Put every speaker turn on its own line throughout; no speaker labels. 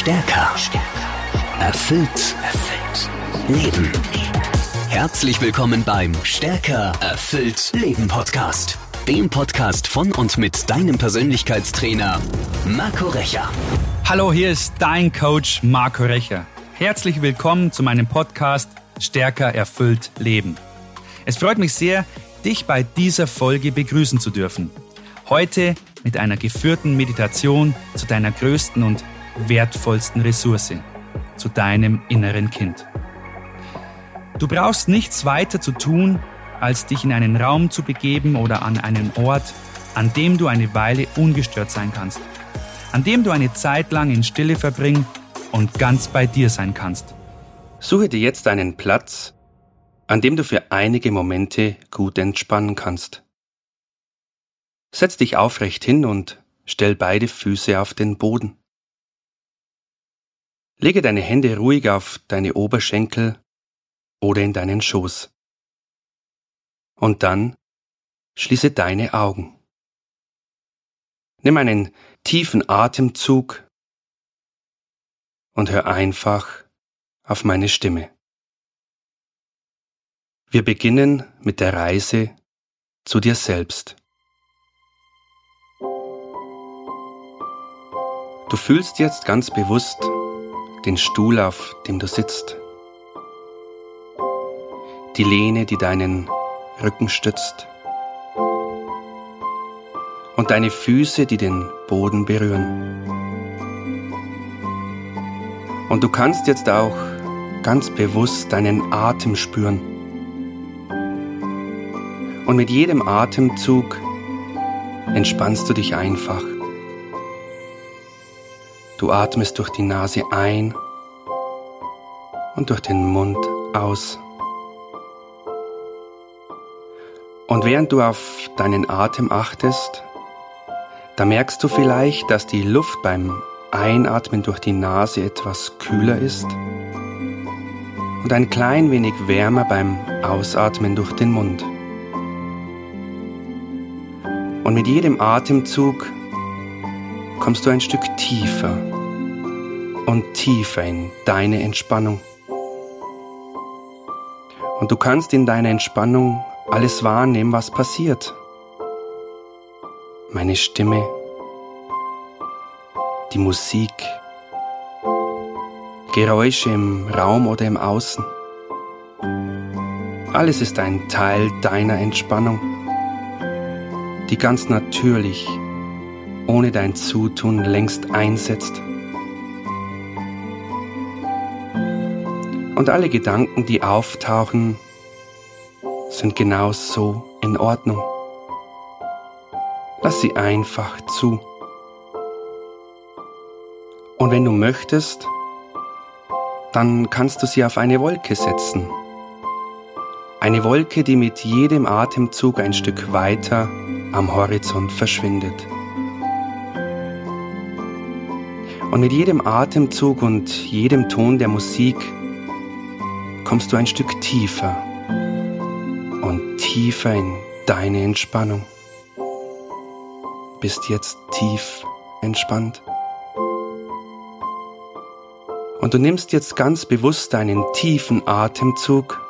Stärker. Erfüllt. Erfüllt. Leben. Herzlich willkommen beim Stärker. Erfüllt. Leben Podcast. Dem Podcast von und mit deinem Persönlichkeitstrainer Marco Recher.
Hallo, hier ist dein Coach Marco Recher. Herzlich willkommen zu meinem Podcast Stärker. Erfüllt. Leben. Es freut mich sehr, dich bei dieser Folge begrüßen zu dürfen. Heute mit einer geführten Meditation zu deiner größten und wertvollsten Ressource, zu deinem inneren Kind. Du brauchst nichts weiter zu tun, als dich in einen Raum zu begeben oder an einen Ort, an dem du eine Weile ungestört sein kannst, an dem du eine Zeit lang in Stille verbringen und ganz bei dir sein kannst.
Suche dir jetzt einen Platz, an dem du für einige Momente gut entspannen kannst. Setz dich aufrecht hin und stell beide Füße auf den Boden. Lege deine Hände ruhig auf deine Oberschenkel oder in deinen Schoß. Und dann schließe deine Augen. Nimm einen tiefen Atemzug und hör einfach auf meine Stimme. Wir beginnen mit der Reise zu dir selbst. Du fühlst jetzt ganz bewusst den Stuhl, auf dem du sitzt. Die Lehne, die deinen Rücken stützt. Und deine Füße, die den Boden berühren. Und du kannst jetzt auch ganz bewusst deinen Atem spüren. Und mit jedem Atemzug entspannst du dich einfach. Du atmest durch die Nase ein und durch den Mund aus. Und während du auf deinen Atem achtest, da merkst du vielleicht, dass die Luft beim Einatmen durch die Nase etwas kühler ist und ein klein wenig wärmer beim Ausatmen durch den Mund. Und mit jedem Atemzug kommst du ein Stück tiefer und tiefer in deine Entspannung. Und du kannst in deiner Entspannung alles wahrnehmen, was passiert. Meine Stimme, die Musik, Geräusche im Raum oder im Außen. Alles ist ein Teil deiner Entspannung, die ganz natürlich ohne dein Zutun längst einsetzt. Und alle Gedanken, die auftauchen, sind genau so in Ordnung. Lass sie einfach zu. Und wenn du möchtest, dann kannst du sie auf eine Wolke setzen. Eine Wolke, die mit jedem Atemzug ein Stück weiter am Horizont verschwindet. Und mit jedem Atemzug und jedem Ton der Musik kommst du ein Stück tiefer und tiefer in deine Entspannung. Bist jetzt tief entspannt. Und du nimmst jetzt ganz bewusst einen tiefen Atemzug.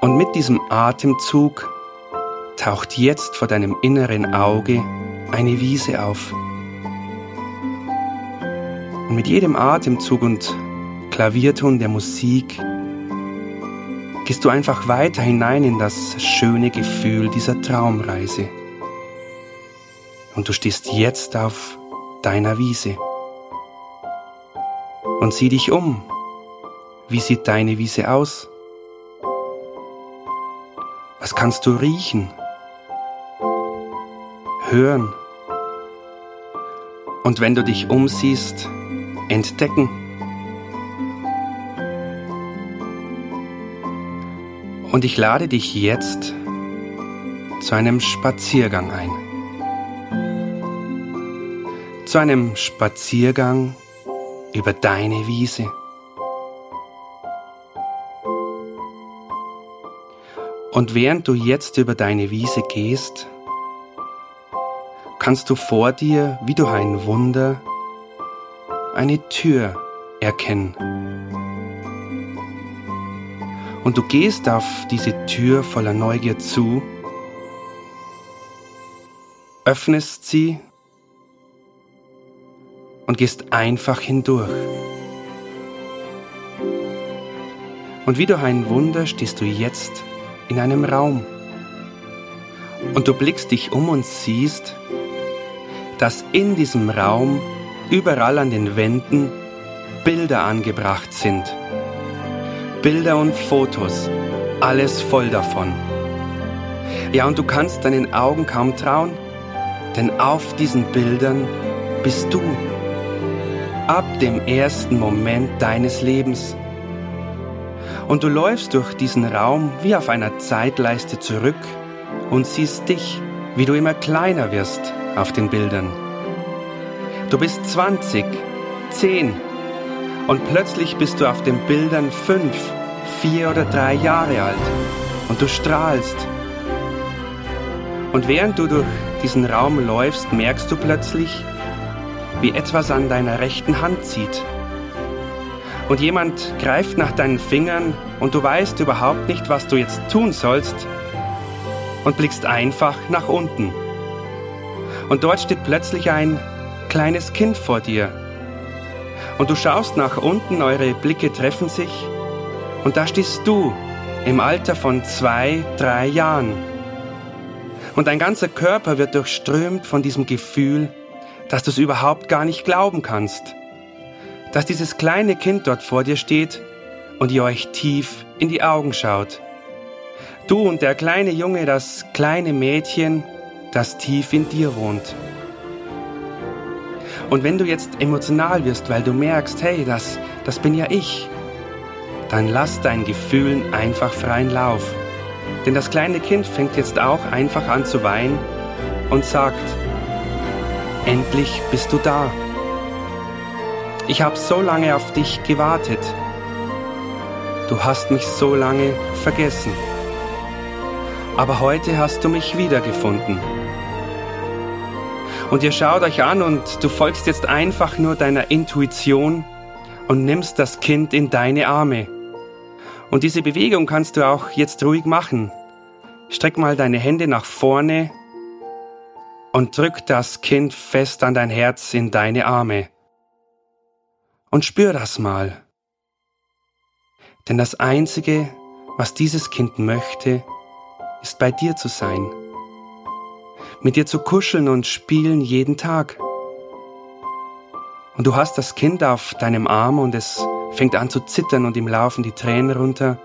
Und mit diesem Atemzug taucht jetzt vor deinem inneren Auge eine Wiese auf. Und mit jedem Atemzug und Klavierton der Musik gehst du einfach weiter hinein in das schöne Gefühl dieser Traumreise. Und du stehst jetzt auf deiner Wiese. Und sieh dich um. Wie sieht deine Wiese aus? Was kannst du riechen? Hören? Und wenn du dich umsiehst, entdecken. Und ich lade dich jetzt zu einem Spaziergang ein. Zu einem Spaziergang über deine Wiese. Und während du jetzt über deine Wiese gehst, kannst du vor dir wie durch ein Wunder eine Tür erkennen. Und du gehst auf diese Tür voller Neugier zu, öffnest sie und gehst einfach hindurch. Und wie durch ein Wunder stehst du jetzt in einem Raum. Und du blickst dich um und siehst, dass in diesem Raum überall an den Wänden Bilder angebracht sind. Bilder und Fotos, alles voll davon. Ja, und du kannst deinen Augen kaum trauen, denn auf diesen Bildern bist du. Ab dem ersten Moment deines Lebens. Und du läufst durch diesen Raum wie auf einer Zeitleiste zurück und siehst dich, wie du immer kleiner wirst auf den Bildern. Du bist 20, 10 und plötzlich bist du auf den Bildern 5, 4 oder 3 Jahre alt und du strahlst. Und während du durch diesen Raum läufst, merkst du plötzlich, wie etwas an deiner rechten Hand zieht. Und jemand greift nach deinen Fingern und du weißt überhaupt nicht, was du jetzt tun sollst und blickst einfach nach unten. Und dort steht plötzlich ein kleines Kind vor dir. Und du schaust nach unten, eure Blicke treffen sich und da stehst du im Alter von zwei, drei Jahren. Und dein ganzer Körper wird durchströmt von diesem Gefühl, dass du es überhaupt gar nicht glauben kannst. Dass dieses kleine Kind dort vor dir steht und ihr euch tief in die Augen schaut. Du und der kleine Junge, das kleine Mädchen, das tief in dir wohnt. Und wenn du jetzt emotional wirst, weil du merkst, hey, das, das bin ja ich, dann lass deinen Gefühlen einfach freien Lauf. Denn das kleine Kind fängt jetzt auch einfach an zu weinen und sagt, endlich bist du da. Ich habe so lange auf dich gewartet. Du hast mich so lange vergessen aber heute hast du mich wiedergefunden. Und ihr schaut euch an und du folgst jetzt einfach nur deiner Intuition und nimmst das Kind in deine Arme. Und diese Bewegung kannst du auch jetzt ruhig machen. Streck mal deine Hände nach vorne und drück das Kind fest an dein Herz in deine Arme. Und spür das mal. Denn das Einzige, was dieses Kind möchte, ist bei dir zu sein, mit dir zu kuscheln und spielen jeden Tag. Und du hast das Kind auf deinem Arm und es fängt an zu zittern und ihm laufen die Tränen runter.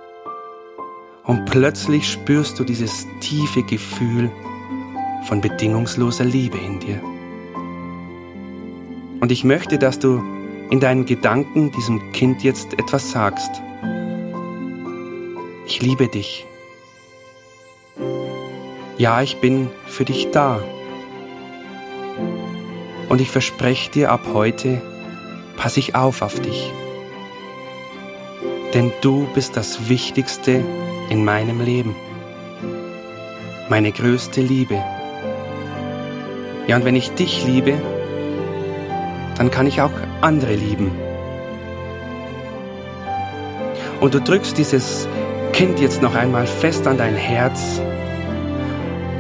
Und plötzlich spürst du dieses tiefe Gefühl von bedingungsloser Liebe in dir. Und ich möchte, dass du in deinen Gedanken diesem Kind jetzt etwas sagst. Ich liebe dich. Ja, ich bin für dich da. Und ich verspreche dir, ab heute passe ich auf auf dich. Denn du bist das Wichtigste in meinem Leben. Meine größte Liebe. Ja, und wenn ich dich liebe, dann kann ich auch andere lieben. Und du drückst dieses Kind jetzt noch einmal fest an dein Herz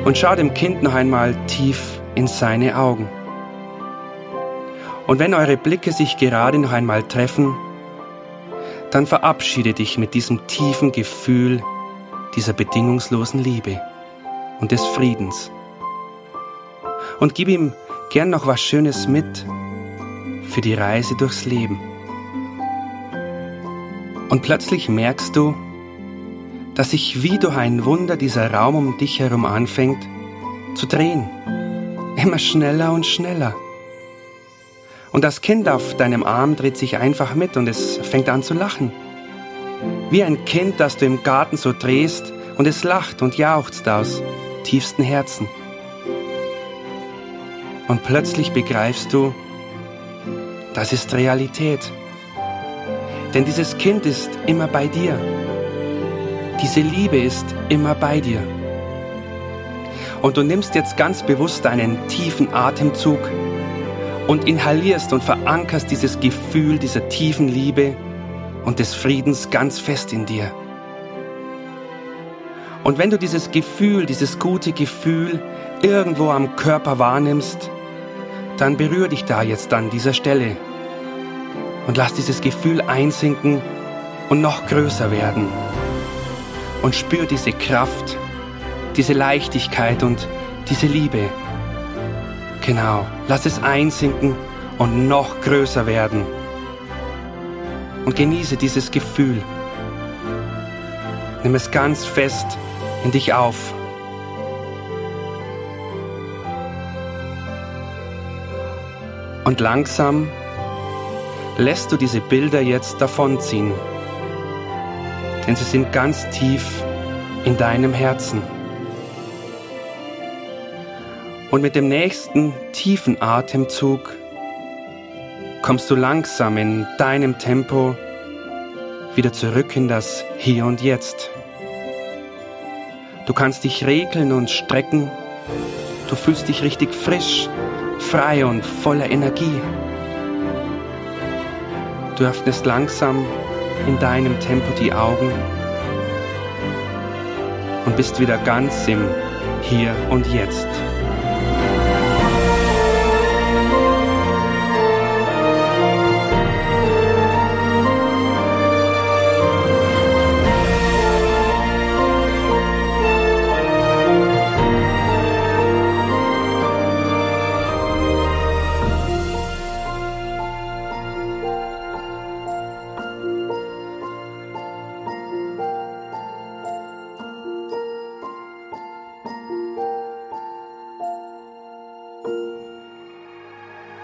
und schau dem Kind noch einmal tief in seine Augen. Und wenn eure Blicke sich gerade noch einmal treffen, dann verabschiede dich mit diesem tiefen Gefühl dieser bedingungslosen Liebe und des Friedens. Und gib ihm gern noch was Schönes mit für die Reise durchs Leben. Und plötzlich merkst du, dass sich wie durch ein Wunder dieser Raum um dich herum anfängt zu drehen. Immer schneller und schneller. Und das Kind auf deinem Arm dreht sich einfach mit und es fängt an zu lachen. Wie ein Kind, das du im Garten so drehst und es lacht und jauchzt aus tiefsten Herzen. Und plötzlich begreifst du, das ist Realität. Denn dieses Kind ist immer bei dir. Diese Liebe ist immer bei dir. Und du nimmst jetzt ganz bewusst einen tiefen Atemzug und inhalierst und verankerst dieses Gefühl dieser tiefen Liebe und des Friedens ganz fest in dir. Und wenn du dieses Gefühl, dieses gute Gefühl irgendwo am Körper wahrnimmst, dann berühr dich da jetzt an dieser Stelle und lass dieses Gefühl einsinken und noch größer werden. Und spür diese Kraft, diese Leichtigkeit und diese Liebe. Genau, lass es einsinken und noch größer werden. Und genieße dieses Gefühl. Nimm es ganz fest in dich auf. Und langsam lässt du diese Bilder jetzt davonziehen, denn sie sind ganz tief in deinem Herzen. Und mit dem nächsten tiefen Atemzug kommst du langsam in deinem Tempo wieder zurück in das Hier und Jetzt. Du kannst dich regeln und strecken. Du fühlst dich richtig frisch, frei und voller Energie. Du öffnest langsam in deinem Tempo die Augen und bist wieder ganz im Hier und Jetzt.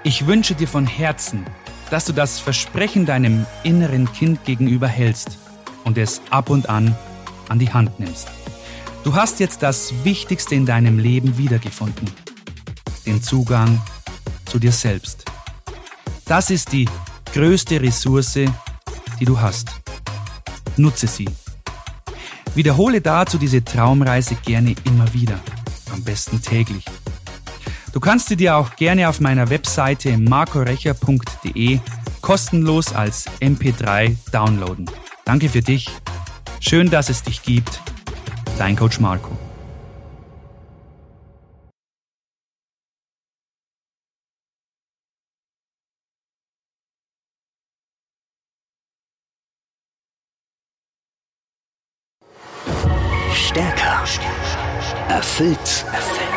Ich wünsche dir von Herzen, dass du das Versprechen deinem inneren Kind gegenüber hältst und es ab und an an die Hand nimmst. Du hast jetzt das Wichtigste in deinem Leben wiedergefunden. Den Zugang zu dir selbst. Das ist die größte Ressource, die du hast. Nutze sie. Wiederhole dazu diese Traumreise gerne immer wieder, am besten täglich. Du kannst sie dir auch gerne auf meiner Webseite markorecher.de kostenlos als MP3 downloaden. Danke für dich. Schön, dass es dich gibt. Dein Coach Marco.
Stärker. Erfüllt. Erfüllt.